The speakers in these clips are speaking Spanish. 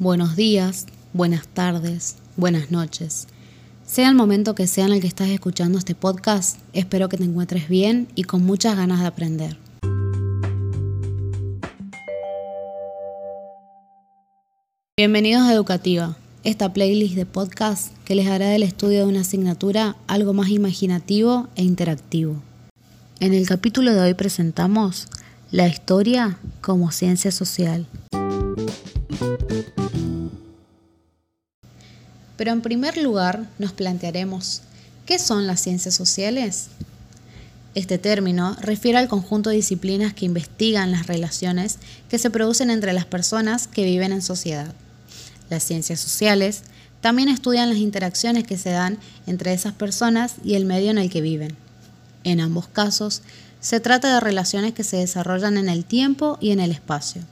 Buenos días, buenas tardes, buenas noches. Sea el momento que sea en el que estás escuchando este podcast, espero que te encuentres bien y con muchas ganas de aprender. Bienvenidos a Educativa, esta playlist de podcast que les hará del estudio de una asignatura algo más imaginativo e interactivo. En el capítulo de hoy presentamos la historia como ciencia social. Pero en primer lugar nos plantearemos, ¿qué son las ciencias sociales? Este término refiere al conjunto de disciplinas que investigan las relaciones que se producen entre las personas que viven en sociedad. Las ciencias sociales también estudian las interacciones que se dan entre esas personas y el medio en el que viven. En ambos casos, se trata de relaciones que se desarrollan en el tiempo y en el espacio.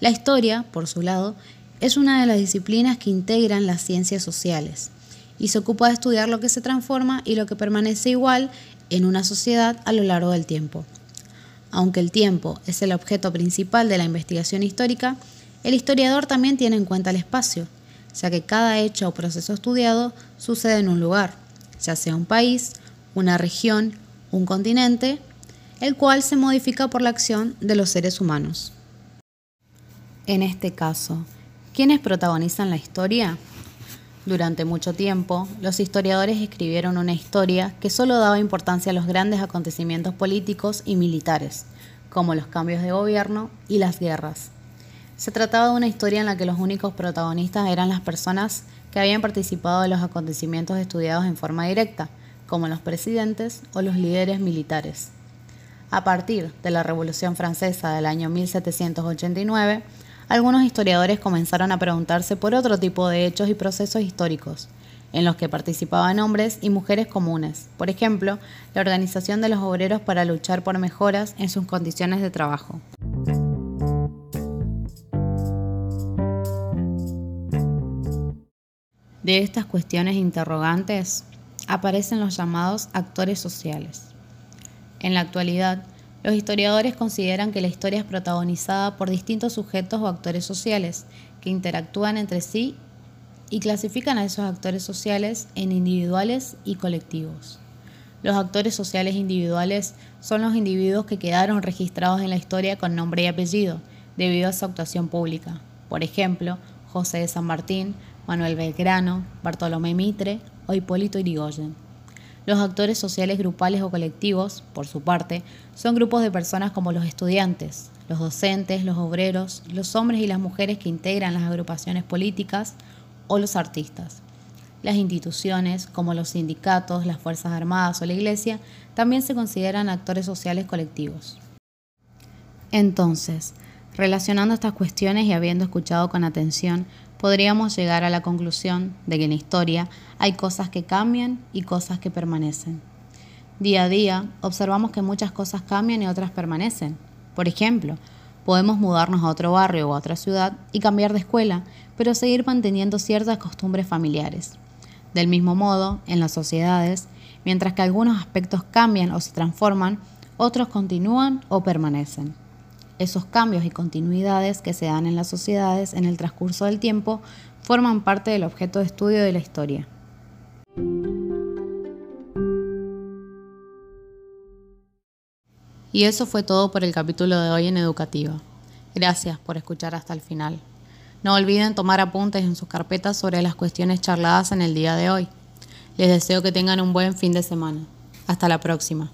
La historia, por su lado, es una de las disciplinas que integran las ciencias sociales y se ocupa de estudiar lo que se transforma y lo que permanece igual en una sociedad a lo largo del tiempo. Aunque el tiempo es el objeto principal de la investigación histórica, el historiador también tiene en cuenta el espacio, ya que cada hecho o proceso estudiado sucede en un lugar, ya sea un país, una región, un continente, el cual se modifica por la acción de los seres humanos. En este caso, ¿Quiénes protagonizan la historia? Durante mucho tiempo, los historiadores escribieron una historia que solo daba importancia a los grandes acontecimientos políticos y militares, como los cambios de gobierno y las guerras. Se trataba de una historia en la que los únicos protagonistas eran las personas que habían participado de los acontecimientos estudiados en forma directa, como los presidentes o los líderes militares. A partir de la Revolución Francesa del año 1789, algunos historiadores comenzaron a preguntarse por otro tipo de hechos y procesos históricos, en los que participaban hombres y mujeres comunes, por ejemplo, la organización de los obreros para luchar por mejoras en sus condiciones de trabajo. De estas cuestiones interrogantes aparecen los llamados actores sociales. En la actualidad, los historiadores consideran que la historia es protagonizada por distintos sujetos o actores sociales que interactúan entre sí y clasifican a esos actores sociales en individuales y colectivos. Los actores sociales individuales son los individuos que quedaron registrados en la historia con nombre y apellido debido a su actuación pública. Por ejemplo, José de San Martín, Manuel Belgrano, Bartolomé Mitre o Hipólito Yrigoyen. Los actores sociales grupales o colectivos, por su parte, son grupos de personas como los estudiantes, los docentes, los obreros, los hombres y las mujeres que integran las agrupaciones políticas o los artistas. Las instituciones, como los sindicatos, las Fuerzas Armadas o la Iglesia, también se consideran actores sociales colectivos. Entonces, relacionando estas cuestiones y habiendo escuchado con atención, podríamos llegar a la conclusión de que en la historia hay cosas que cambian y cosas que permanecen. Día a día observamos que muchas cosas cambian y otras permanecen. Por ejemplo, podemos mudarnos a otro barrio o a otra ciudad y cambiar de escuela, pero seguir manteniendo ciertas costumbres familiares. Del mismo modo, en las sociedades, mientras que algunos aspectos cambian o se transforman, otros continúan o permanecen. Esos cambios y continuidades que se dan en las sociedades en el transcurso del tiempo forman parte del objeto de estudio de la historia. Y eso fue todo por el capítulo de hoy en Educativa. Gracias por escuchar hasta el final. No olviden tomar apuntes en sus carpetas sobre las cuestiones charladas en el día de hoy. Les deseo que tengan un buen fin de semana. Hasta la próxima.